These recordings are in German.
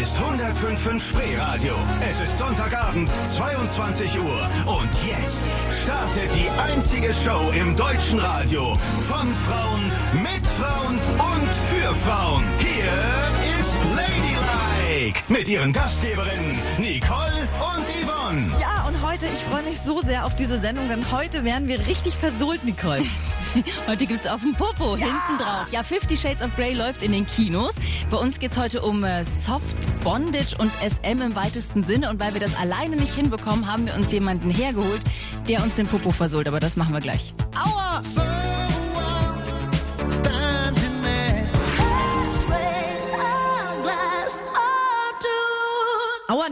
ist 105.5 Spreeradio. Es ist Sonntagabend, 22 Uhr. Und jetzt startet die einzige Show im deutschen Radio. Von Frauen, mit Frauen und für Frauen. Hier ist Ladylike. Mit ihren Gastgeberinnen Nicole und Yvonne. Ja, und heute, ich freue mich so sehr auf diese Sendung, denn heute werden wir richtig versohlt, Nicole. Heute gibt's auf dem Popo hinten drauf. Ja, Fifty Shades of Grey läuft in den Kinos. Bei uns geht's heute um äh, Soft Bondage und SM im weitesten Sinne. Und weil wir das alleine nicht hinbekommen, haben wir uns jemanden hergeholt, der uns den Popo versohlt. Aber das machen wir gleich. Aua!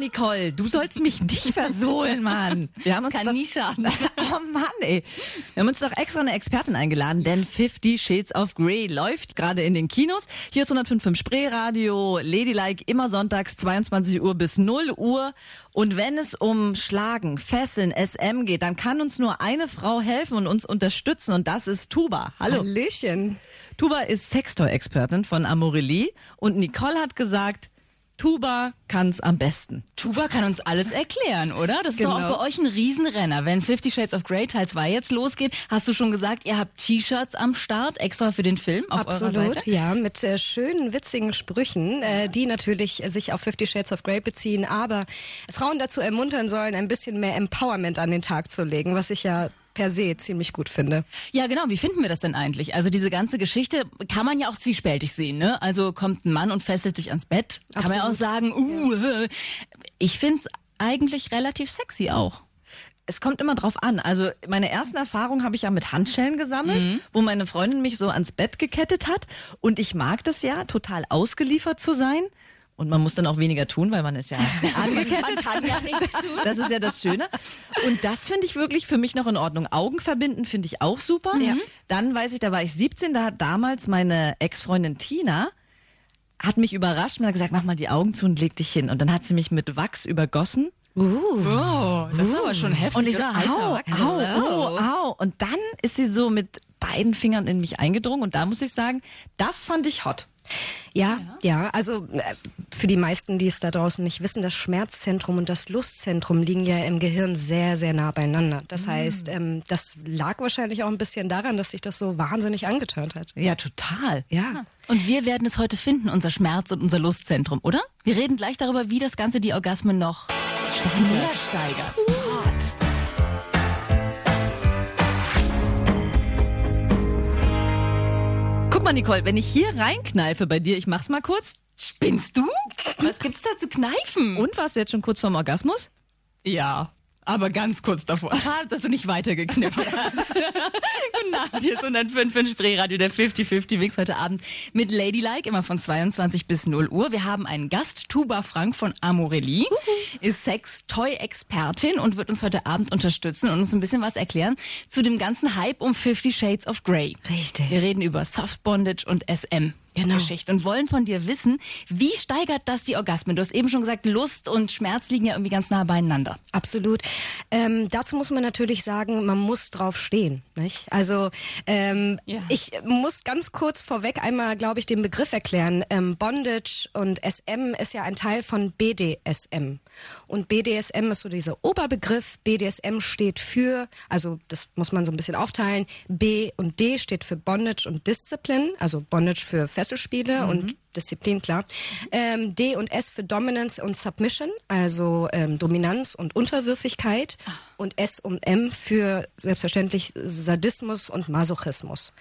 Nicole, du sollst mich nicht versohlen, Mann. Wir haben Das uns kann doch, nie schaden. Oh Mann, ey. Wir haben uns doch extra eine Expertin eingeladen, denn 50 Shades of Grey läuft gerade in den Kinos. Hier ist 105.5 Spreeradio, Ladylike, immer sonntags 22 Uhr bis 0 Uhr. Und wenn es um Schlagen, Fesseln, SM geht, dann kann uns nur eine Frau helfen und uns unterstützen und das ist Tuba. Hallo. Hallöchen. Tuba ist Sextoy-Expertin von Amorelie und Nicole hat gesagt, Tuba kann's am besten. Tuba kann uns alles erklären, oder? Das ist doch Genau. auch bei euch ein Riesenrenner. Wenn Fifty Shades of Grey Teil 2 jetzt losgeht, hast du schon gesagt, ihr habt T-Shirts am Start, extra für den Film auf eurer Absolut, Seite? ja, mit äh, schönen, witzigen Sprüchen, äh, die natürlich äh, sich auf Fifty Shades of Grey beziehen, aber Frauen dazu ermuntern sollen, ein bisschen mehr Empowerment an den Tag zu legen, was ich ja per se ziemlich gut finde. Ja, genau. Wie finden wir das denn eigentlich? Also diese ganze Geschichte kann man ja auch zwiespältig sehen, ne? Also kommt ein Mann und fesselt sich ans Bett. Kann man ja auch Absolut. sagen, uh, äh. ich find's eigentlich relativ sexy auch. Es kommt immer drauf an. Also meine ersten Erfahrungen habe ich ja mit Handschellen gesammelt, wo meine Freundin mich so ans Bett gekettet hat. Und ich mag das ja, total ausgeliefert zu sein. Und man muss dann auch weniger tun, weil man ist ja angekettet. Man kann ja nichts tun. Das ist ja das Schöne. Und das finde ich wirklich für mich noch in Ordnung. Augen verbinden finde ich auch super. Ja. Dann weiß ich, da war ich 17, da hat damals meine Ex-Freundin Tina hat mich überrascht und hat gesagt, mach mal die Augen zu und leg dich hin. Und dann hat sie mich mit Wachs übergossen. Oh, das ist aber schon heftig, Und ich so, au, Wachs. au, Hello. au, au. Und dann ist sie so mit beiden Fingern in mich eingedrungen. Und da muss ich sagen, das fand ich hot. Ja, ja, also äh, für die meisten, die es da draußen nicht wissen, das Schmerzzentrum und das Lustzentrum liegen ja im Gehirn sehr, sehr nah beieinander. Das heißt, ähm, das lag wahrscheinlich auch ein bisschen daran, dass sich das so wahnsinnig angeturnt hat. Ja, total. Ja. Und wir werden es heute finden, unser Schmerz- und unser Lustzentrum, oder? Wir reden gleich darüber, wie das Ganze die Orgasmen noch mehr steigert. Guck mal, Nicole, wenn ich hier reinkneife bei dir, ich mach's mal kurz. Spinnst du? Was gibt's da zu kneifen? Und warst du jetzt schon kurz vorm Orgasmus? Ja, aber ganz kurz davor, dass du nicht weitergekniffen hast. Guten Abend, hier ist 105 in Spreeradio, der 50-50 Mix heute Abend mit Ladylike, immer von 22 bis 0 Uhr. Wir haben einen Gast, Tuba Frank von Amorelie, ist Sex-Toy-Expertin und wird uns heute Abend unterstützen und uns ein bisschen was erklären zu dem ganzen Hype um 50 Shades of Grey. Richtig. Wir reden über Soft Bondage und SM. Genau. Geschichte und wollen von dir wissen, wie steigert das die Orgasmen? Du hast eben schon gesagt, Lust und Schmerz liegen ja irgendwie ganz nah beieinander. Absolut. Ähm, dazu muss man natürlich sagen, man muss drauf stehen. Nicht? Also ähm, Ja. ich muss ganz kurz vorweg einmal, glaube ich, den Begriff erklären. Ähm, Bondage und SM ist ja ein Teil von BDSM. Und BDSM ist so dieser Oberbegriff. BDSM steht für, also das muss man so ein bisschen aufteilen. B und D steht für Bondage und Discipline, also Bondage für Fesselspiele und Disziplin, klar. Ähm, D und S für Dominance und Submission, also ähm, Dominanz und Unterwürfigkeit. Und S und M für selbstverständlich Sadismus und Masochismus.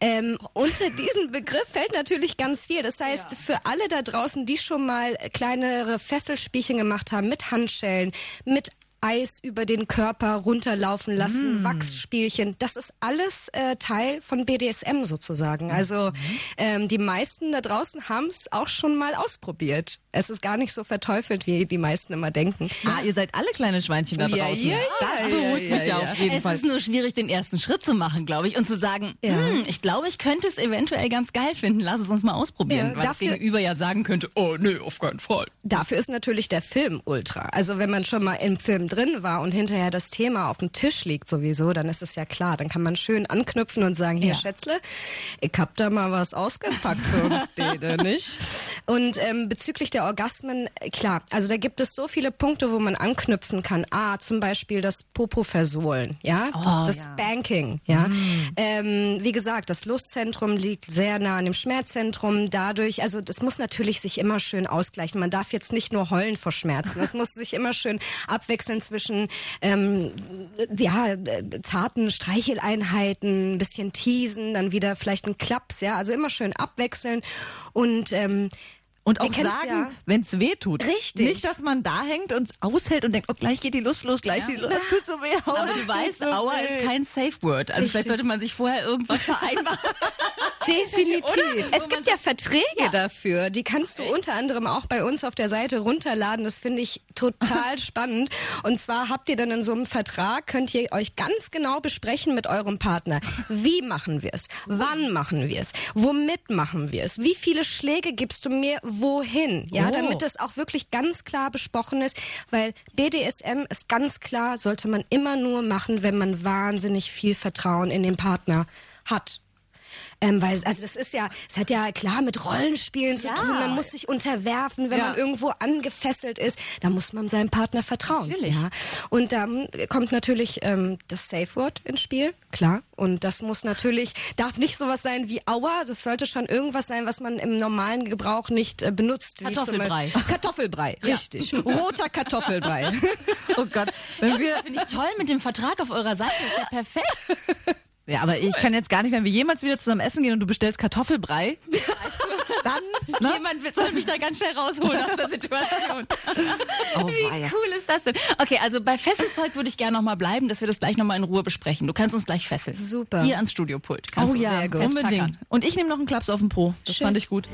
Ähm, unter diesen Begriff fällt natürlich ganz viel. Das heißt, für alle da draußen, die schon mal kleinere Fesselspielchen gemacht haben mit Handschellen, mit Eis über den Körper runterlaufen lassen, Wachsspielchen. Das ist alles äh, Teil von BDSM sozusagen. Also ähm, die meisten da draußen haben es auch schon mal ausprobiert. Es ist gar nicht so verteufelt, wie die meisten immer denken. Ah, ihr seid alle kleine Schweinchen da draußen. ja, ja, das ja, beruhigt ja, mich ja, ja. auf jeden es Fall. ist nur schwierig, den ersten Schritt zu machen, glaube ich, und zu sagen, Ja. hm, ich glaube, ich könnte es eventuell ganz geil finden. Lass es uns mal ausprobieren. Ja, weil das dafür- Gegenüber ja sagen könnte, oh nö, auf keinen Fall. Dafür ist natürlich der Film ultra. Also wenn man schon mal im Film drin war und hinterher das Thema auf dem Tisch liegt sowieso, dann ist es ja klar. Dann kann man schön anknüpfen und sagen, hier Ja. Schätzle, ich hab da mal was ausgepackt für uns beide, nicht? Und ähm, bezüglich der Orgasmen, klar, also da gibt es so viele Punkte, wo man anknüpfen kann. A, zum Beispiel das Popo versohlen, ja, das Spanking, ja. Ähm, wie gesagt, das Lustzentrum liegt sehr nah an dem Schmerzzentrum. Dadurch, also das muss natürlich sich immer schön ausgleichen. Man darf jetzt nicht nur heulen vor Schmerzen. Das muss sich immer schön abwechseln zwischen ähm, ja zarten Streicheleinheiten, ein bisschen teasen, dann wieder vielleicht ein Klaps, ja, also immer schön abwechseln. Und ähm, Und auch sagen, ja. wenn es weh tut. Richtig. Nicht, dass man da hängt und aushält und denkt, oh, gleich geht die Lust los, gleich die Lust. Das tut so weh. Aua, Aber du weißt, so Aua weh. ist kein Safe Word. Also vielleicht sollte man sich vorher irgendwas vereinbaren. Definitiv. Oder? Es gibt ja Verträge dafür. Die kannst du unter anderem auch bei uns auf der Seite runterladen. Das finde ich total spannend. Und zwar habt ihr dann in so einem Vertrag, könnt ihr euch ganz genau besprechen mit eurem Partner. Wie machen wir es? Wann machen wir es? Womit machen wir es? Wie viele Schläge gibst du mir wohin? Ja, Oh. damit es auch wirklich ganz klar besprochen ist. Weil BDSM ist ganz klar, sollte man immer nur machen, wenn man wahnsinnig viel Vertrauen in den Partner hat. Ähm, weil, also das ist ja, es hat ja klar mit Rollenspielen zu Ja. tun. Man muss sich unterwerfen, wenn Ja. man irgendwo angefesselt ist. Da muss man seinem Partner vertrauen. Natürlich. Ja. Und dann kommt natürlich ähm, das Safe Word ins Spiel, klar. Und das muss natürlich, darf nicht sowas sein wie Aua. Das sollte schon irgendwas sein, was man im normalen Gebrauch nicht äh, benutzt. Kartoffelbrei. Kartoffelbrei, richtig. Roter Kartoffelbrei. Oh Gott. Wenn wir, Das finde ich toll mit dem Vertrag auf eurer Seite. Das ist ja perfekt. ja, aber ich kann jetzt gar nicht, wenn wir jemals wieder zusammen essen gehen und du bestellst Kartoffelbrei, dann, ne? Jemand will- soll mich da ganz schnell rausholen aus der Situation. Oh, Wie weia. cool ist das denn? Okay, also bei Fesselzeug würde ich gerne noch mal bleiben, dass wir das gleich noch mal in Ruhe besprechen. Du kannst uns gleich fesseln. Super. Hier ans Studiopult. Kannst Oh du ja, sehr gut. unbedingt. Und ich nehme noch einen Klaps auf den Po. Das Schön. fand ich gut.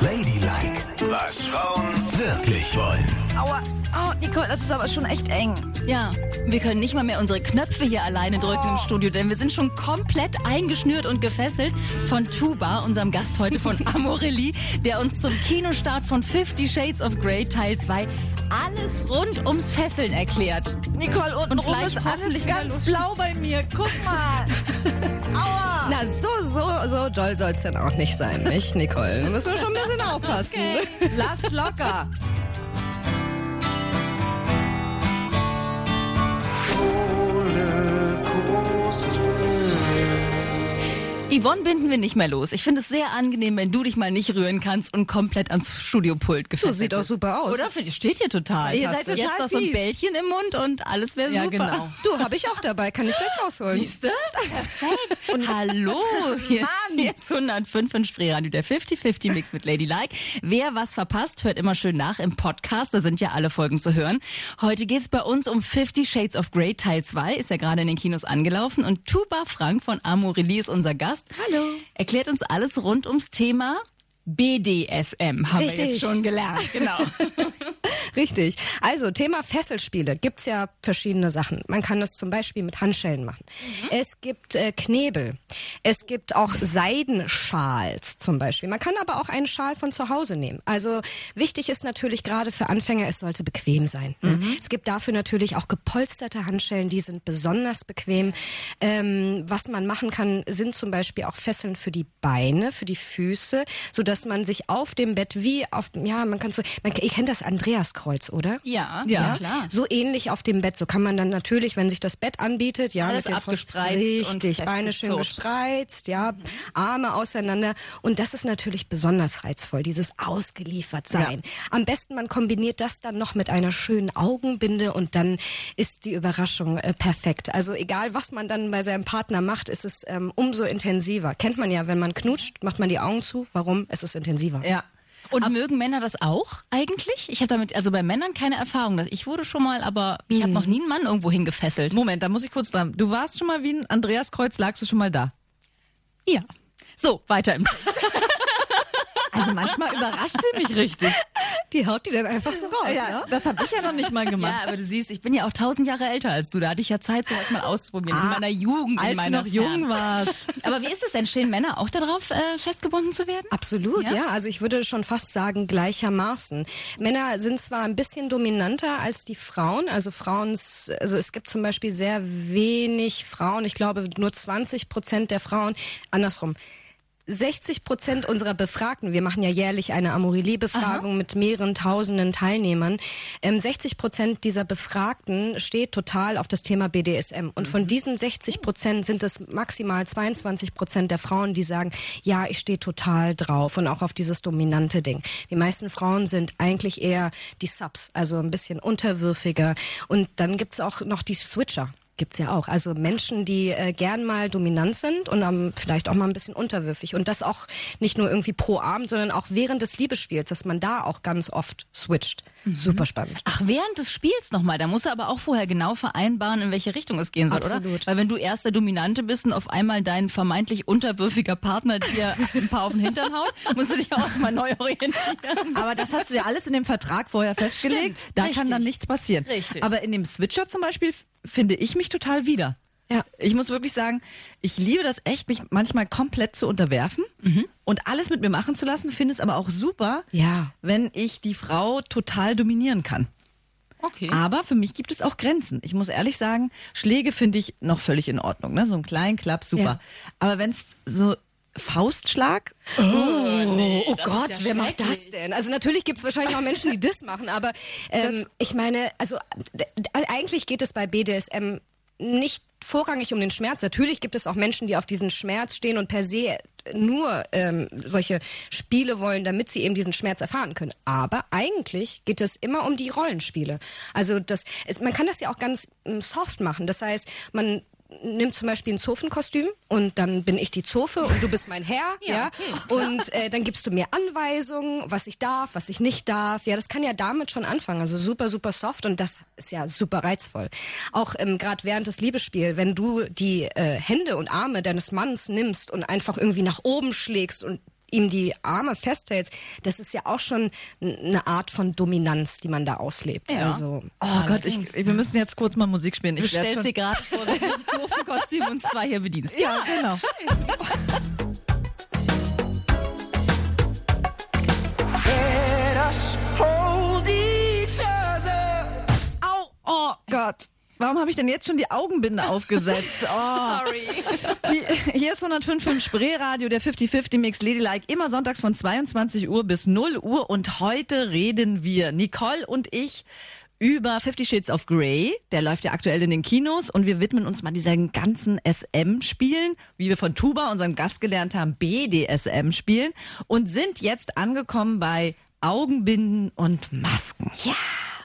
Ladylike, was Frauen wirklich wollen. Aua. Oh, Nicole, das ist aber schon echt eng. Ja, wir können nicht mal mehr unsere Knöpfe hier alleine drücken im Studio, denn wir sind schon komplett eingeschnürt und gefesselt von Tuba, unserem Gast heute von Amorelli, der uns zum Kinostart von Fifty Shades of Grey Teil 2 alles rund ums Fesseln erklärt. Nicole, unten Und gleich ist alles ganz blau bei mir. Guck mal. Aua. Na, so, so, so doll soll es dann auch nicht sein, nicht, Nicole? Da müssen wir schon ein bisschen aufpassen. Lass locker. Yvonne binden wir nicht mehr los. Ich finde es sehr angenehm, wenn du dich mal nicht rühren kannst und komplett ans Studiopult gefesselt sieht auch super aus. Oder? Ich, steht hier total. Ihr seid Jetzt total noch so ein. Bällchen im Mund und alles wäre Ja, super. genau. Du, habe ich auch dabei, kann ich gleich rausholen. Siehst du? Perfekt. Und hallo, hier, hier ist 105 in Spreeradio, der 50-50-Mix mit Ladylike. Wer was verpasst, hört immer schön nach im Podcast, da sind ja alle Folgen zu hören. Heute geht's bei uns um 50 Shades of Grey Teil 2, ist ja gerade in den Kinos angelaufen und Tuba Frank von Amorelie ist unser Gast. Hallo. Erklärt uns alles rund ums Thema BDSM, haben wir Richtig. jetzt schon gelernt. Genau. Richtig. Also, Thema Fesselspiele. Gibt's ja verschiedene Sachen. Man kann das zum Beispiel mit Handschellen machen. Es gibt äh, Knebel. Es gibt auch Seidenschals zum Beispiel. Man kann aber auch einen Schal von zu Hause nehmen. Also, wichtig ist natürlich gerade für Anfänger, es sollte bequem sein. ne? Es gibt dafür natürlich auch gepolsterte Handschellen, die sind besonders bequem. Ähm, was man machen kann, sind zum Beispiel auch Fesseln für die Beine, für die Füße, so dass man sich auf dem Bett wie auf, ja, man kann so, man, ihr kennt das Andreaskreuz, oder? Ja, Ja. ja, klar. So ähnlich auf dem Bett. So kann man dann natürlich, wenn sich das Bett anbietet, ja, Alles mit den abgespreizt richtig, Beine schön gespreizt, ja, Arme auseinander. Und das ist natürlich besonders reizvoll, dieses ausgeliefert sein. Am besten man kombiniert das dann noch mit einer schönen Augenbinde und dann ist die Überraschung äh, perfekt. Also egal, was man dann bei seinem Partner macht, ist es ähm, umso intensiver. Kennt man ja, wenn man knutscht, macht man die Augen zu. Warum? Es ist intensiver. Ja. Und mögen Männer das auch eigentlich? Ich habe damit, also bei Männern keine Erfahrung. Ich wurde schon mal, aber ich habe noch nie einen Mann irgendwo hingefesselt. Moment, da muss ich kurz dran. Du warst schon mal wie ein Andreaskreuz, lagst du schon mal da? Ja. So, weiter im Also manchmal überrascht sie mich richtig. Die haut die dann einfach so raus, Ja, ja? das habe ich ja noch nicht mal gemacht. Ja, aber du siehst, ich bin ja auch tausend Jahre älter als du. Da hatte ich ja Zeit, sowas mal auszuprobieren. in meiner Jugend, Ah, als in du meiner noch jung Fern- warst. Aber wie ist es denn? Stehen Männer auch darauf, äh, festgebunden zu werden? Absolut, Ja? ja? Also ich würde schon fast sagen gleichermaßen. Männer sind zwar ein bisschen dominanter als die Frauen. Also Frauen, also es gibt zum Beispiel sehr wenig Frauen. Ich glaube nur 20 Prozent der Frauen. Andersrum. 60 Prozent unserer Befragten, wir machen ja jährlich eine Amorelie-Befragung mit mehreren tausenden Teilnehmern, ähm, 60 Prozent dieser Befragten steht total auf das Thema BDSM. Und von diesen 60 Prozent sind es maximal 22 Prozent der Frauen, die sagen, ja, ich stehe total drauf und auch auf dieses dominante Ding. Die meisten Frauen sind eigentlich eher die Subs, also ein bisschen unterwürfiger. Und dann gibt's auch noch die Switcher. Gibt's ja auch. Also Menschen, die äh, gern mal dominant sind und ähm, vielleicht auch mal ein bisschen unterwürfig. Und das auch nicht nur irgendwie pro Abend, sondern auch während des Liebesspiels, dass man da auch ganz oft switcht. Super spannend. Ach, während des Spiels nochmal. Da musst du aber auch vorher genau vereinbaren, in welche Richtung es gehen soll, oder? Absolut. Weil wenn du erst der Dominante bist und auf einmal dein vermeintlich unterwürfiger Partner dir ein paar auf den Hintern haut, musst du dich auch erstmal neu orientieren. Aber das hast du ja alles in dem Vertrag vorher festgelegt. Stimmt, da richtig. kann dann nichts passieren. Richtig. Aber in dem Switcher zum Beispiel finde ich mich total wieder. Ja. Ich muss wirklich sagen, ich liebe das echt, mich manchmal komplett zu unterwerfen und alles mit mir machen zu lassen. Finde es aber auch super, Ja. wenn ich die Frau total dominieren kann. Okay. Aber für mich gibt es auch Grenzen. Ich muss ehrlich sagen, Schläge finde ich noch völlig in Ordnung. Ne? So ein kleinen Klapp, super. Ja. Aber wenn es so Faustschlag, Oh, oh das Gott, ist ja wer macht das denn? Also natürlich gibt es wahrscheinlich auch Menschen, die das machen, aber ähm, ich meine, also eigentlich geht es bei BDSM nicht vorrangig um den Schmerz. Natürlich gibt es auch Menschen, die auf diesen Schmerz stehen und per se nur ähm, solche Spiele wollen, damit sie eben diesen Schmerz erfahren können. Aber eigentlich geht es immer um die Rollenspiele. Also das, es, man kann das ja auch ganz ähm, soft machen. Das heißt, man nimmt zum Beispiel ein Zofenkostüm und dann bin ich die Zofe und du bist mein Herr, ja. Und äh, dann gibst du mir Anweisungen, was ich darf, was ich nicht darf. Ja, das kann ja damit schon anfangen. Also super, super soft und das ist ja super reizvoll. Auch ähm, gerade während des Liebesspiels, wenn du die äh, Hände und Arme deines Manns nimmst und einfach irgendwie nach oben schlägst und ihm die Arme festhältst, das ist ja auch schon eine Art von Dominanz, die man da auslebt. Ja. Also oh Gott, ich, wir müssen jetzt kurz mal Musik spielen. Ich schon, dir gerade vor, dass du im Zofenkostüm uns zwei hier bedienst. ja, genau. Au, oh Gott. Warum habe ich denn jetzt schon die Augenbinde aufgesetzt? Oh. Sorry. Hier- ist 105.5 Spreeradio, der 50-50 Mix Ladylike, immer sonntags von 22 Uhr bis 0 Uhr. Und heute reden wir, Nicole und ich, über Fifty Shades of Grey. Der läuft ja aktuell in den Kinos und wir widmen uns mal diesen ganzen SM-Spielen, wie wir von Tuba, unserem Gast gelernt haben, BDSM-Spielen und sind jetzt angekommen bei Augenbinden und Masken. Ja,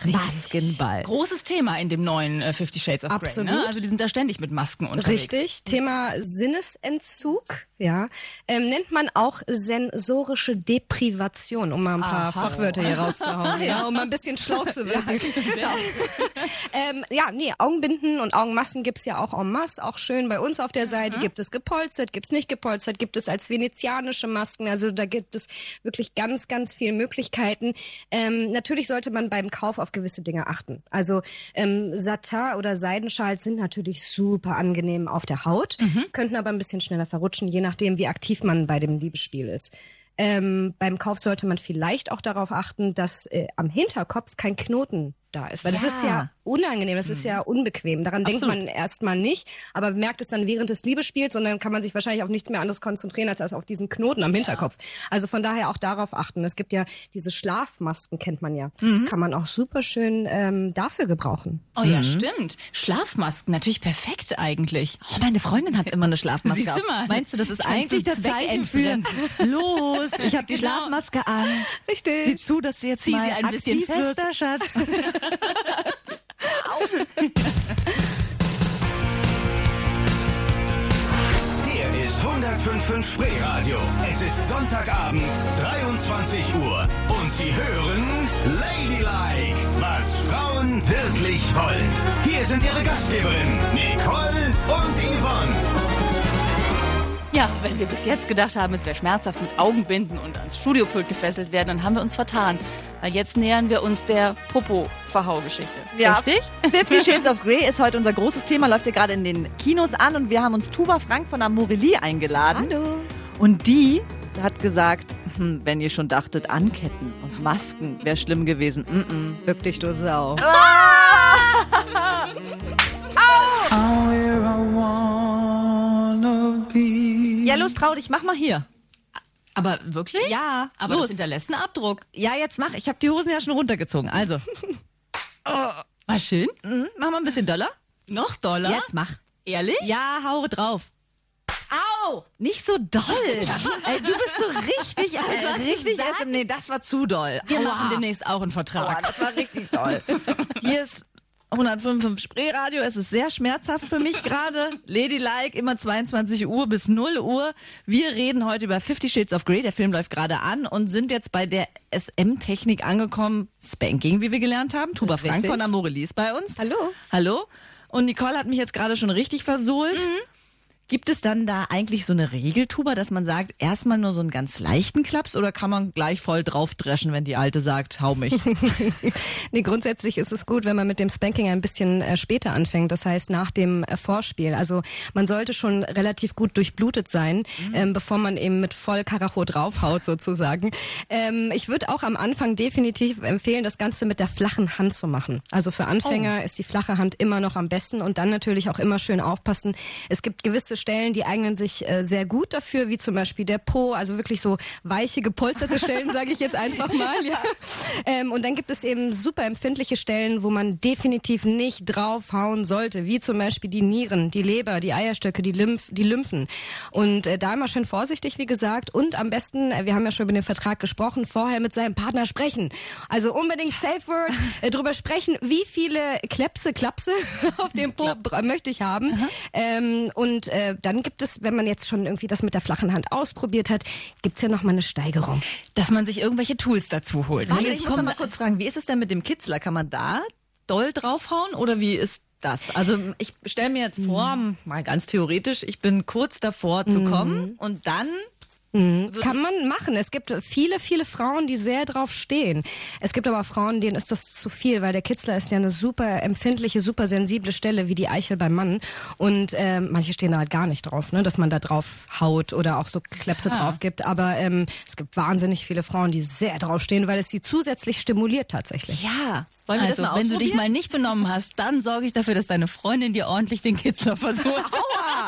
Maskenball. Großes Thema in dem neuen äh, Fifty Shades of Grey. Absolut. Ne? Also die sind da ständig mit Masken unterwegs. Richtig. Thema Sinnesentzug, ja. Ähm, nennt man auch sensorische Deprivation, um mal ein paar Fachwörter hier rauszuhauen, ja, um mal ein bisschen schlau zu wirken. ähm, ja, nee, Augenbinden und Augenmasken gibt's ja auch en masse, auch schön bei uns auf der Seite. Gibt es gepolstert, gibt's nicht gepolstert, gibt es als venezianische Masken. Also da gibt es wirklich ganz, ganz viele Möglichkeiten. Ähm, natürlich sollte man beim Kauf auf gewisse Dinge achten. Also ähm, Satin oder Seidenschals sind natürlich super angenehm auf der Haut, könnten aber ein bisschen schneller verrutschen, je nachdem, wie aktiv man bei dem Liebesspiel ist. Ähm, beim Kauf sollte man vielleicht auch darauf achten, dass äh, am Hinterkopf kein Knoten da ist, weil das Ja. ist ja unangenehm, das ist ja unbequem. Daran denkt man erstmal nicht, aber merkt es dann während des Liebesspiels und dann kann man sich wahrscheinlich auf nichts mehr anderes konzentrieren als auf diesen Knoten am Hinterkopf. Also von daher auch darauf achten. Es gibt ja diese Schlafmasken, kennt man ja. Kann man auch super schön ähm, dafür gebrauchen. Oh ja, stimmt. Schlafmasken, natürlich perfekt eigentlich. Oh, meine Freundin hat immer eine Schlafmaske. Siehst du mal. Meinst du, das ist Kannst eigentlich das Zeichen für los? Ich habe die Genau. Schlafmaske an. Sieh Richtig. zu, dass du jetzt Zieh mal sie ein bisschen fester, Schatz. Hier ist 105.5 Spreeradio. Es ist Sonntagabend, 23 Uhr. Und Sie hören Ladylike, was Frauen wirklich wollen. Hier sind Ihre Gastgeberinnen, Nicole und Yvonne. Ja, wenn wir bis jetzt gedacht haben, es wäre schmerzhaft mit Augenbinden und ans Studiopult gefesselt werden, dann haben wir uns vertan. Weil jetzt nähern wir uns der Popo-Verhau-Geschichte. Richtig? Fifty Shades of Grey ist heute unser großes Thema, läuft ja gerade in den Kinos an und wir haben uns Tuba Frank von Amorelie eingeladen. Hallo. Und die hat gesagt, hm, wenn ihr schon dachtet, Anketten und Masken wäre schlimm gewesen. Mm -mm. Wirklich, du Sau. Ja, los, trau dich, mach mal hier. Aber wirklich? Ja, Aber los. das hinterlässt einen Abdruck. Ja, jetzt mach. Ich habe die Hosen ja schon runtergezogen. Also, War schön. mhm, mach mal ein bisschen doller. Noch doller. Jetzt mach. Ehrlich? Ja, haue drauf. Au! Nicht so doll. Ey, du bist so richtig, äh, du hast richtig. gesagt- nee, das war zu doll. Wir Aua. machen demnächst auch einen Aua, Vertrag. das war richtig toll. Hier ist 155 Spreeradio. Es ist sehr schmerzhaft für mich gerade. Ladylike, immer 22 Uhr bis 0 Uhr. Wir reden heute über Fifty Shades of Grey. Der Film läuft gerade an und sind jetzt bei der SM-Technik angekommen. Spanking, wie wir gelernt haben. Tuba Frank von Amorelie ist bei uns. Hallo. Hallo. Und Nicole hat mich jetzt gerade schon richtig versohlt. Mhm. Gibt es dann da eigentlich so eine Regeltuba, dass man sagt, erstmal nur so einen ganz leichten Klaps oder kann man gleich voll draufdreschen, wenn die Alte sagt, hau mich? Nee, grundsätzlich ist es gut, wenn man mit dem Spanking ein bisschen äh, später anfängt. Das heißt, nach dem äh, Vorspiel. Also man sollte schon relativ gut durchblutet sein, ähm, bevor man eben mit voll Karacho draufhaut sozusagen. Ähm, ich würde auch am Anfang definitiv empfehlen, das Ganze mit der flachen Hand zu machen. Also für Anfänger ist die flache Hand immer noch am besten und dann natürlich auch immer schön aufpassen. Es gibt gewisse Stellen, die eignen sich äh, sehr gut dafür, wie zum Beispiel der Po, also wirklich so weiche, gepolsterte Stellen, sage ich jetzt einfach mal. Ja. Ähm, und dann gibt es eben super empfindliche Stellen, wo man definitiv nicht draufhauen sollte, wie zum Beispiel die Nieren, die Leber, die Eierstöcke, die, Lymph, die Lymphen. Und äh, da immer schön vorsichtig, wie gesagt. Und am besten, äh, wir haben ja schon über den Vertrag gesprochen, vorher mit seinem Partner sprechen. Also unbedingt Safe Word, äh, drüber sprechen, wie viele Klepse, Klapse auf dem Po bra- möchte ich haben. Ähm, und äh, dann gibt es, wenn man jetzt schon irgendwie das mit der flachen Hand ausprobiert hat, gibt's ja noch mal eine Steigerung. Dass man sich irgendwelche Tools dazu holt. Warte, Jetzt ich muss mal kurz fragen, wie ist es denn mit dem Kitzler? Kann man da doll draufhauen oder wie ist das? Also ich stelle mir jetzt vor, mal ganz theoretisch, ich bin kurz davor zu kommen und dann Kann man machen. Es gibt viele, viele Frauen, die sehr drauf stehen. Es gibt aber Frauen, denen ist das zu viel, weil der Kitzler ist ja eine super empfindliche, super sensible Stelle, wie die Eichel beim Mann. Und ähm, manche stehen da halt gar nicht drauf, ne, dass man da drauf haut oder auch so Klepse drauf gibt. Aber ähm, es gibt wahnsinnig viele Frauen, die sehr drauf stehen, weil es sie zusätzlich stimuliert tatsächlich. ja, wollen wir Also, das mal wenn du dich mal nicht benommen hast, dann sorge ich dafür, dass deine Freundin dir ordentlich den Kitzler versucht.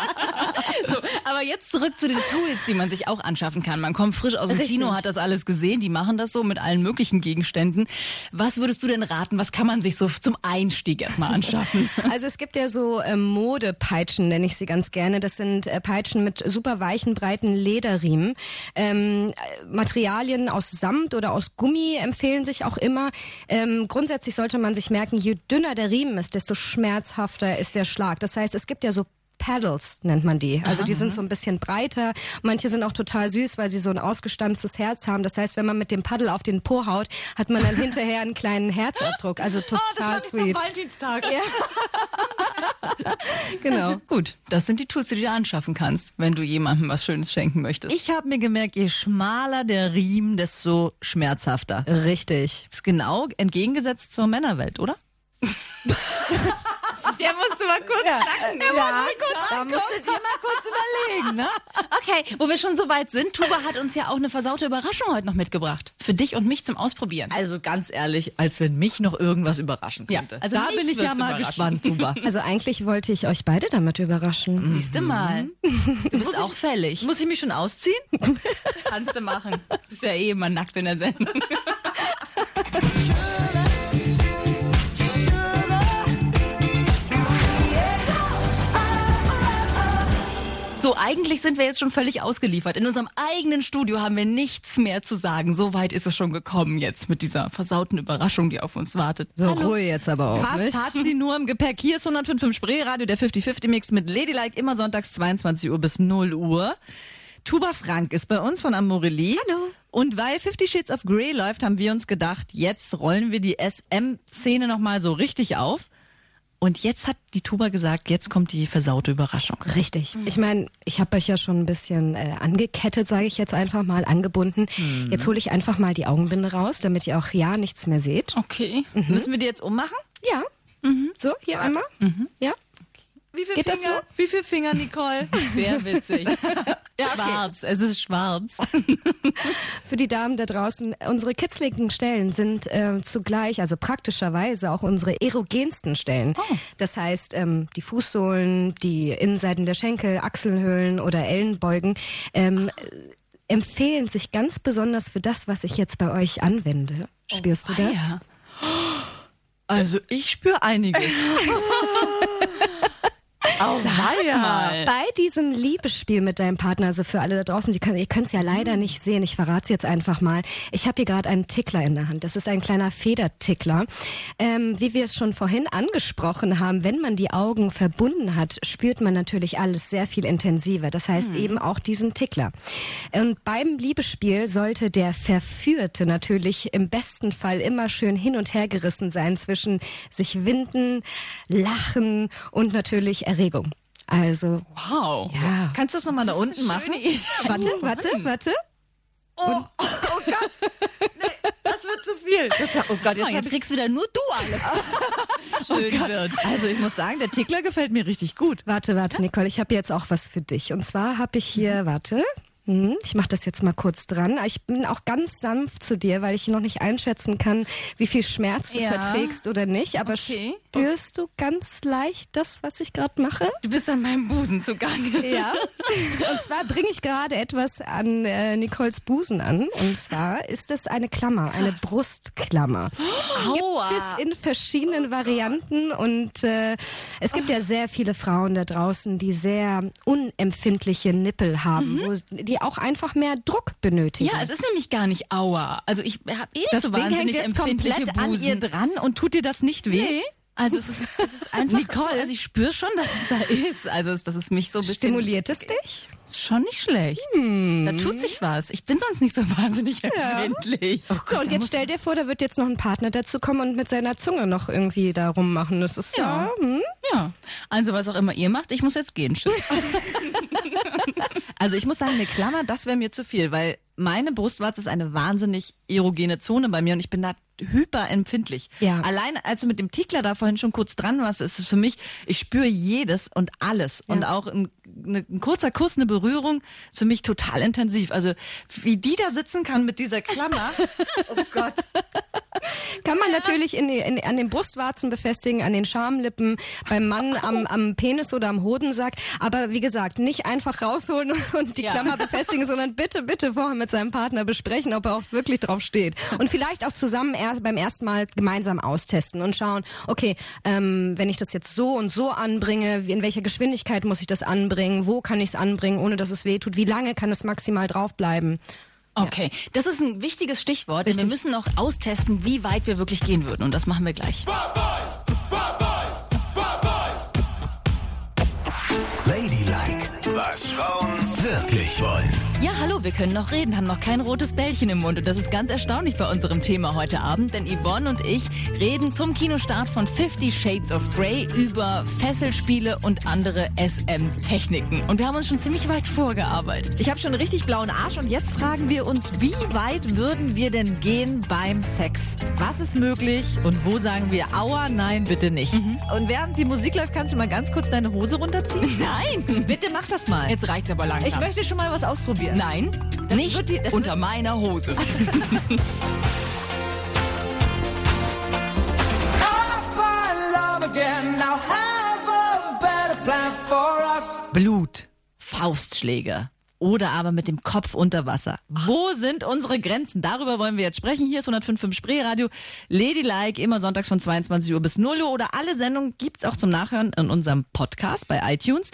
so, aber jetzt zurück zu den Tools, die man sich auch anschaffen kann. Man kommt frisch aus dem Richtig. Kino, hat das alles gesehen, die machen das so mit allen möglichen Gegenständen. Was würdest du denn raten? Was kann man sich so zum Einstieg erstmal anschaffen? Also es gibt ja so ähm, Modepeitschen, nenne ich sie ganz gerne. Das sind äh, Peitschen mit super weichen, breiten Lederriemen. Ähm, äh, Materialien aus Samt oder aus Gummi empfehlen sich auch immer. Ähm, grundsätzlich sollte man sich merken, je dünner der Riemen ist, desto schmerzhafter ist der Schlag. Das heißt, es gibt ja so Paddles nennt man die. Also die sind so ein bisschen breiter. Manche sind auch total süß, weil sie so ein ausgestanztes Herz haben. Das heißt, wenn man mit dem Paddel auf den Po haut, hat man dann hinterher einen kleinen Herzabdruck. Also total sweet. Valentinstag. Genau. Gut, das sind die Tools, die du dir anschaffen kannst, wenn du jemandem was Schönes schenken möchtest. Ich habe mir gemerkt, je schmaler der Riemen, desto schmerzhafter. Richtig. Das ist genau entgegengesetzt zur Männerwelt, oder? Der musste mal kurz Ja, ja, da musstet ihr mal kurz überlegen, ne? Okay, wo wir schon so weit sind, Tuba hat uns ja auch eine versaute Überraschung heute noch mitgebracht. Für dich und mich zum Ausprobieren. Also ganz ehrlich, als wenn mich noch irgendwas überraschen Ja, könnte. also da mich bin ich ja mal gespannt, Tuba. Also eigentlich wollte ich euch beide damit überraschen. Siehst du mal. Du bist auch fällig. Muss ich mich schon ausziehen? Kannst du machen. Du bist ja eh immer nackt in der Sendung. So, eigentlich sind wir jetzt schon völlig ausgeliefert. In unserem eigenen Studio haben wir nichts mehr zu sagen. So weit ist es schon gekommen jetzt mit dieser versauten Überraschung, die auf uns wartet. So Ruhe jetzt aber auch, Was nicht? hat sie nur im Gepäck? Hier ist 105.5 Spreeradio, der 50-50-Mix mit Ladylike, immer sonntags 22 Uhr bis 0 Uhr. Tuba Frank ist bei uns von Amorelie. Hallo. Und weil Fifty Shades of Grey läuft, haben wir uns gedacht, jetzt rollen wir die SM-Szene nochmal so richtig auf. Und jetzt hat die Tuba gesagt, jetzt kommt die versaute Überraschung. Richtig. Ich meine, ich habe euch ja schon ein bisschen äh, angekettet, sage ich jetzt einfach mal, angebunden. Jetzt hole ich einfach mal die Augenbinde raus, damit ihr auch ja nichts mehr seht. Okay. Müssen wir die jetzt ummachen? Ja. So, hier einmal. Ja. Wie viele Geht Finger? Wie viele Finger, Nicole? Sehr witzig. Schwarz, es ist schwarz. Für die Damen da draußen, unsere kitzligen Stellen sind äh, zugleich, also praktischerweise auch unsere erogensten Stellen. Das heißt, ähm, die Fußsohlen, die Innenseiten der Schenkel, Achselhöhlen oder Ellenbeugen ähm, äh, empfehlen sich ganz besonders für das, was ich jetzt bei euch anwende. Spürst du das? Ja. Also ich spüre einiges. Oh, mal. Bei diesem Liebesspiel mit deinem Partner, also für alle da draußen, die können, ihr könnt es ja leider nicht sehen, ich verrate es jetzt einfach mal. Ich habe hier gerade einen Tickler in der Hand. Das ist ein kleiner Federtickler. Ähm, wie wir es schon vorhin angesprochen haben, wenn man die Augen verbunden hat, spürt man natürlich alles sehr viel intensiver. Das heißt eben auch diesen Tickler. Und beim Liebesspiel sollte der Verführte natürlich im besten Fall immer schön hin und her gerissen sein zwischen sich winden, lachen und natürlich Erregung. Also, Wow. ja. Kannst du das nochmal da unten machen? Warte, warte, warte. Oh, oh Gott. Nee, das wird zu viel. Das, oh Gott, jetzt, hab jetzt ich, kriegst wieder nur du alles. Schön wird. Also ich muss sagen, der Tickler gefällt mir richtig gut. Warte, warte, Nicole, ich habe jetzt auch was für dich. Und zwar habe ich hier, warte, hm, ich mache das jetzt mal kurz dran. Ich bin auch ganz sanft zu dir, weil ich noch nicht einschätzen kann, wie viel Schmerz du Ja. verträgst oder nicht. Aber Okay. Spürst du ganz leicht das, was ich gerade mache? Du bist an meinem Busen zugange. Ja. Und zwar bringe ich gerade etwas an äh, Nicoles Busen an. Und zwar ist es eine Klammer, eine Brustklammer. Aua. Gibt es in verschiedenen Varianten und äh, es gibt ja sehr viele Frauen da draußen, die sehr unempfindliche Nippel haben, wo die auch einfach mehr Druck benötigen. Ja, es ist nämlich gar nicht Aua. Also ich habe eh nicht Das so Ding hängt wahnsinnig jetzt empfindliche komplett an Busen. ihr dran und tut dir das nicht weh? Nee. Also es ist, es ist einfach Nicole. so, also ich spüre schon, dass es da ist. Also es- dass es mich so ein bisschen Stimuliert es dich? schon nicht schlecht. Da tut sich was. Ich bin sonst nicht so wahnsinnig empfindlich. So, und jetzt stell dir vor, da wird jetzt noch ein Partner dazu kommen und mit seiner Zunge noch irgendwie da rummachen. Das ist ja. Ja. hm. Ja. Also was auch immer ihr macht, ich muss jetzt gehen. Tschüss. Also ich muss sagen, eine Klammer, das wäre mir zu viel, weil meine Brustwarze ist eine wahnsinnig erogene Zone bei mir und ich bin da hyperempfindlich. Ja. Allein als du mit dem Tickler da vorhin schon kurz dran warst, ist es für mich, ich spüre jedes und alles. Und auch ein, eine, ein kurzer Kuss, eine Berührung, ist für mich total intensiv. Also wie die da sitzen kann mit dieser Klammer, oh Gott. Kann man natürlich in, in, an den Brustwarzen befestigen, an den Schamlippen, beim Mann am, am Penis oder am Hodensack. Aber wie gesagt, nicht einfach rausholen und die Ja. Klammer befestigen, sondern bitte, bitte vorher mit seinem Partner besprechen, ob er auch wirklich drauf steht. Und vielleicht auch zusammen er, beim ersten Mal gemeinsam austesten und schauen, okay, ähm, wenn ich das jetzt so und so anbringe, wie- in welcher Geschwindigkeit muss ich das anbringen, wo kann ich es anbringen, ohne dass es weh tut, wie lange kann es maximal draufbleiben. Okay, das ist ein wichtiges Stichwort, denn wir Richtig. müssen noch austesten, wie weit wir wirklich gehen würden. Und das machen wir gleich. Ladylike, was Frauen wirklich wollen. Ja, hallo, wir können noch reden, haben noch kein rotes Bällchen im Mund. Und das ist ganz erstaunlich bei unserem Thema heute Abend, denn Yvonne und ich reden zum Kinostart von Fifty Shades of Grey über Fesselspiele und andere SM-Techniken. Und wir haben uns schon ziemlich weit vorgearbeitet. Ich habe schon richtig blauen Arsch und jetzt fragen wir uns, wie weit würden wir denn gehen beim Sex? Was ist möglich und wo sagen wir, aua, nein, bitte nicht? Und während die Musik läuft, kannst du mal ganz kurz deine Hose runterziehen? Nein! Bitte mach das mal. Jetzt reicht's aber langsam. ich möchte schon mal was ausprobieren. Nein, nicht die- das unter meiner Hose. Blut, Faustschläge oder aber mit dem Kopf unter Wasser. Wo sind unsere Grenzen? Darüber wollen wir jetzt sprechen. Hier ist 105.5 Spreeradio. Ladylike, immer sonntags von 22 Uhr bis 0 Uhr oder alle Sendungen gibt's auch zum Nachhören in unserem Podcast bei iTunes.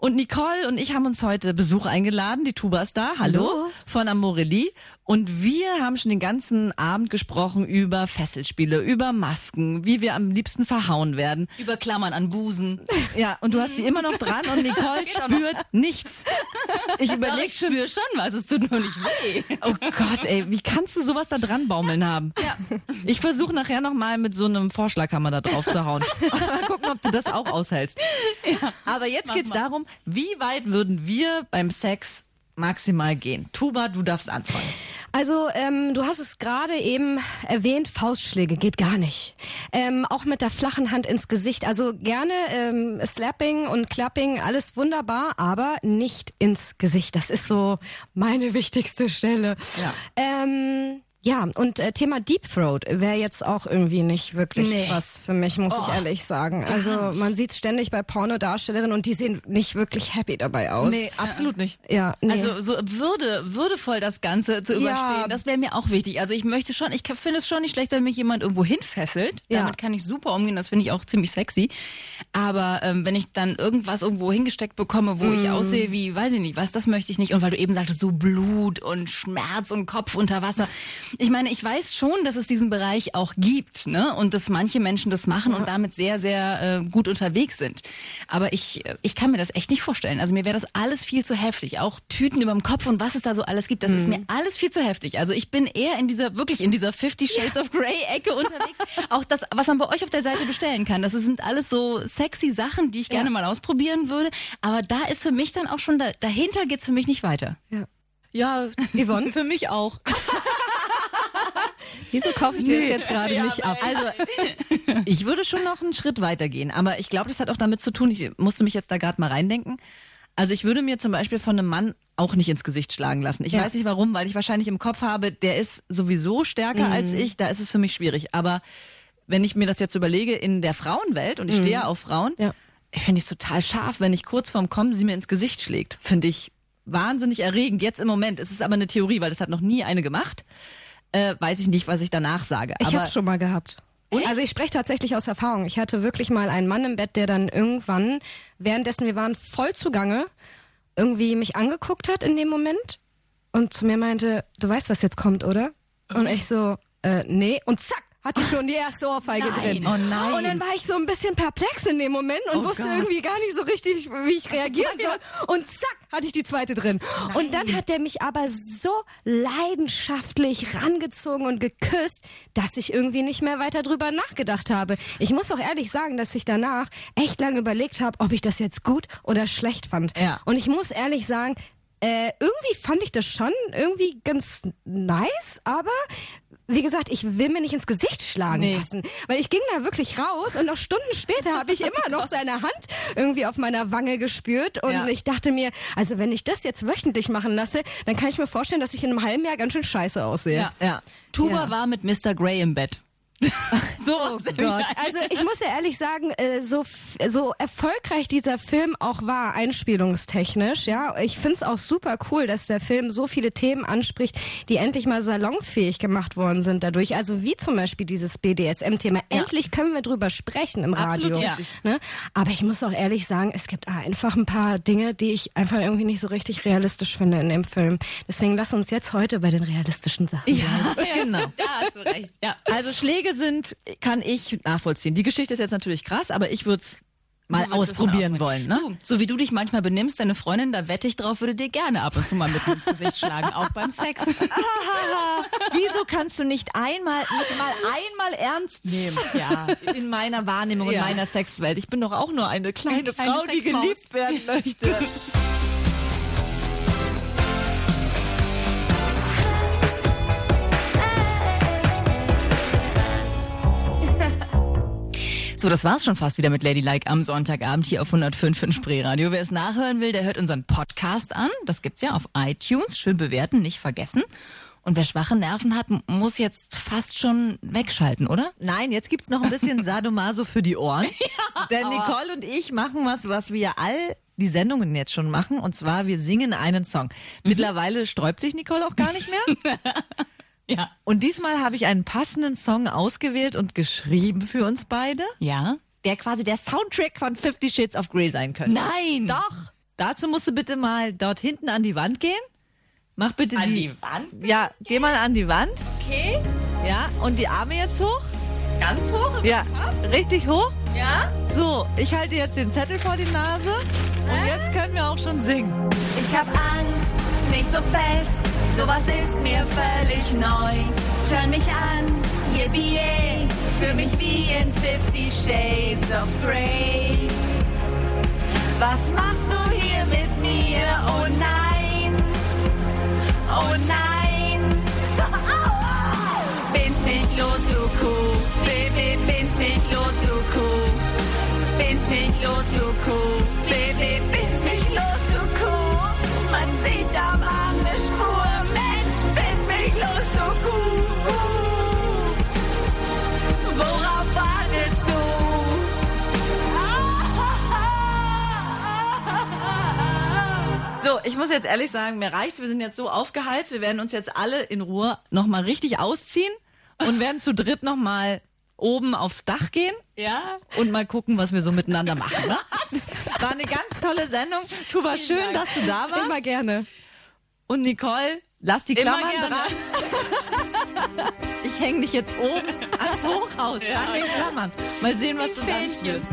Und Nicole und ich haben uns heute Besuch eingeladen. Die Tuba ist da. Hallo. Hallo. Von Amorelli. Und wir haben schon den ganzen Abend gesprochen über Fesselspiele, über Masken, wie wir am liebsten verhauen werden. Über Klammern an Busen. Ja, und du hast sie immer noch dran und Nicole spürt nichts. Ich überlege ich schon, spüre schon was, es tut nur nicht weh. oh Gott, ey, wie kannst du sowas da dran baumeln haben? Ich versuche nachher nochmal mit so einem Vorschlaghammer da drauf zu hauen. mal gucken, ob du das auch aushältst. Aber jetzt geht's mal. darum, wie weit würden wir beim Sex maximal gehen? Tuba, du darfst anfangen. Also, ähm, du hast es gerade eben erwähnt, Faustschläge geht gar nicht. Ähm, auch mit der flachen Hand ins Gesicht. Also gerne ähm, Slapping und Clapping, alles wunderbar, aber nicht ins Gesicht. Das ist so meine wichtigste Stelle. Ja. Ähm, ja, und äh, Thema Deep Throat wäre jetzt auch irgendwie nicht wirklich Nee. was für mich, muss ich ehrlich sagen. Also man sieht ständig bei Pornodarstellerinnen und die sehen nicht wirklich happy dabei aus. Nee, absolut nicht. Ja, nee. Also so würde, würdevoll das Ganze zu Ja. überstehen, das wäre mir auch wichtig. Also ich möchte schon, ich finde es schon nicht schlecht, wenn mich jemand irgendwo hinfesselt. Ja. Damit kann ich super umgehen, das finde ich auch ziemlich sexy. Aber ähm, wenn ich dann irgendwas irgendwo hingesteckt bekomme, wo Mhm. ich aussehe wie, weiß ich nicht, was, das möchte ich nicht. Und weil du eben sagtest, so Blut und Schmerz und Kopf unter Wasser. Ich meine, ich weiß schon, dass es diesen Bereich auch gibt, ne? Und dass manche Menschen das machen und damit sehr, sehr äh, gut unterwegs sind. Aber ich, äh, ich kann mir das echt nicht vorstellen. Also mir wäre das alles viel zu heftig. Auch Tüten über dem Kopf und was es da so alles gibt, das ist mir alles viel zu heftig. Also ich bin eher in dieser, wirklich in dieser Fifty Shades of Grey Ecke unterwegs. Auch das, was man bei euch auf der Seite bestellen kann. Das sind alles so sexy Sachen, die ich gerne mal ausprobieren würde. Aber da ist für mich dann auch schon, da, dahinter geht's für mich nicht weiter. Ja, Yvonne? für mich auch. Wieso kaufe ich dir das jetzt gerade nicht ab? Also, ich würde schon noch einen Schritt weiter gehen, aber ich glaube, das hat auch damit zu tun, ich musste mich jetzt da gerade mal reindenken. Also ich würde mir zum Beispiel von einem Mann auch nicht ins Gesicht schlagen lassen. Ich Ja. weiß nicht warum, weil ich wahrscheinlich im Kopf habe, der ist sowieso stärker Mhm. als ich, da ist es für mich schwierig. Aber wenn ich mir das jetzt überlege in der Frauenwelt und ich stehe auf Frauen, Mhm. Ja. ich finde es total scharf, wenn ich kurz vorm Kommen sie mir ins Gesicht schlägt. Finde ich wahnsinnig erregend. Jetzt im Moment. Es ist aber eine Theorie, weil das hat noch nie eine gemacht. Äh, weiß ich nicht, was ich danach sage. Ich aber habe schon mal gehabt. Also ich spreche tatsächlich aus Erfahrung. Ich hatte wirklich mal einen Mann im Bett, der dann irgendwann, währenddessen wir waren voll zugange, irgendwie mich angeguckt hat in dem Moment und zu mir meinte, du weißt, was jetzt kommt, oder? Und ich so, äh, nee. Und zack, hatte ich schon die erste Ohrfeige Nein. drin. Oh nein. Und dann war ich so ein bisschen perplex in dem Moment und Oh wusste Gott. irgendwie gar nicht so richtig, wie ich reagieren soll. Und zack, hatte ich die zweite drin. Und dann hat der mich aber so leidenschaftlich rangezogen und geküsst, dass ich irgendwie nicht mehr weiter drüber nachgedacht habe. Ich muss auch ehrlich sagen, dass ich danach echt lange überlegt habe, ob ich das jetzt gut oder schlecht fand. Ja. Und ich muss ehrlich sagen, äh, irgendwie fand ich das schon irgendwie ganz nice, aber wie gesagt, ich will mir nicht ins Gesicht schlagen Nee. lassen. Weil ich ging da wirklich raus und noch Stunden später habe ich immer noch seine Hand irgendwie auf meiner Wange gespürt. Und Ja. ich dachte mir, also wenn ich das jetzt wöchentlich machen lasse, dann kann ich mir vorstellen, dass ich in einem halben Jahr ganz schön scheiße aussehe. Ja. ja. Tuba Ja. war mit Mr. Grey im Bett. so Oh Gott. Also ich muss ja ehrlich sagen, äh, so, so erfolgreich dieser Film auch war, einspielungstechnisch, ja, ich find's auch super cool, dass der Film so viele Themen anspricht, die endlich mal salonfähig gemacht worden sind dadurch. Also wie zum Beispiel dieses BDSM-Thema. Endlich können wir drüber sprechen im Absolut Radio. richtig. Ne? Aber ich muss auch ehrlich sagen, es gibt einfach ein paar Dinge, die ich einfach irgendwie nicht so richtig realistisch finde in dem Film. Deswegen lass uns jetzt heute bei den realistischen Sachen Ja, genau. Da hast du recht. Ja. Also Schläge sind, kann ich nachvollziehen. Die Geschichte ist jetzt natürlich krass, aber ich würde es mal ausprobieren wollen. Ne? Du, so wie du dich manchmal benimmst, deine Freundin, da wette ich drauf, würde dir gerne ab und zu mal mit ins Gesicht schlagen, auch beim Sex. Wieso kannst du nicht einmal, nicht mal einmal ernst nehmen? Ja, in meiner Wahrnehmung, Ja. in meiner Sexwelt. Ich bin doch auch nur eine kleine, Eine kleine Frau, die Sexmaus. geliebt werden möchte. So, das war's schon fast wieder mit Ladylike am Sonntagabend hier auf 105 in Spreeradio. Wer es nachhören will, der hört unseren Podcast an. Das gibt's ja auf iTunes. Schön bewerten, nicht vergessen. Und wer schwache Nerven hat, muss jetzt fast schon wegschalten, oder? Nein, jetzt gibt's noch ein bisschen Sadomaso für die Ohren. Denn Nicole und ich machen was, was wir all die Sendungen jetzt schon machen. Und zwar, wir singen einen Song. Mittlerweile sträubt sich Nicole auch gar nicht mehr. Ja. Und diesmal habe ich einen passenden Song ausgewählt und geschrieben für uns beide, Ja? der quasi der Soundtrack von Fifty Shades of Grey sein könnte. Nein! Doch. Dazu musst du bitte mal dort hinten an die Wand gehen. Mach bitte An die. die Wand? Ja, geh mal an die Wand. Okay. Ja, und die Arme jetzt hoch. Ganz hoch? Ja, Kopf? richtig hoch. Ja? So, ich halte jetzt den Zettel vor die Nase. Und jetzt können wir auch schon singen. Ich hab Angst, nicht so fest, sowas ist mir völlig neu. Turn mich an, yippie fühl mich wie in 50 Shades of Grey. Was machst du hier mit mir? Oh nein, oh nein. Bind mich los, muss jetzt ehrlich sagen, mir reicht's. Wir sind jetzt so aufgeheizt. Wir werden uns jetzt alle in Ruhe nochmal richtig ausziehen und werden zu dritt nochmal oben aufs Dach gehen Ja. und mal gucken, was wir so miteinander machen. Ne? War eine ganz tolle Sendung. Tuba, schön, dass du da warst. Immer gerne. Und Nicole, lass die Klammern dran. Ich hänge dich jetzt oben ans Hochhaus, an den Klammern. Mal sehen, was du dann spielst.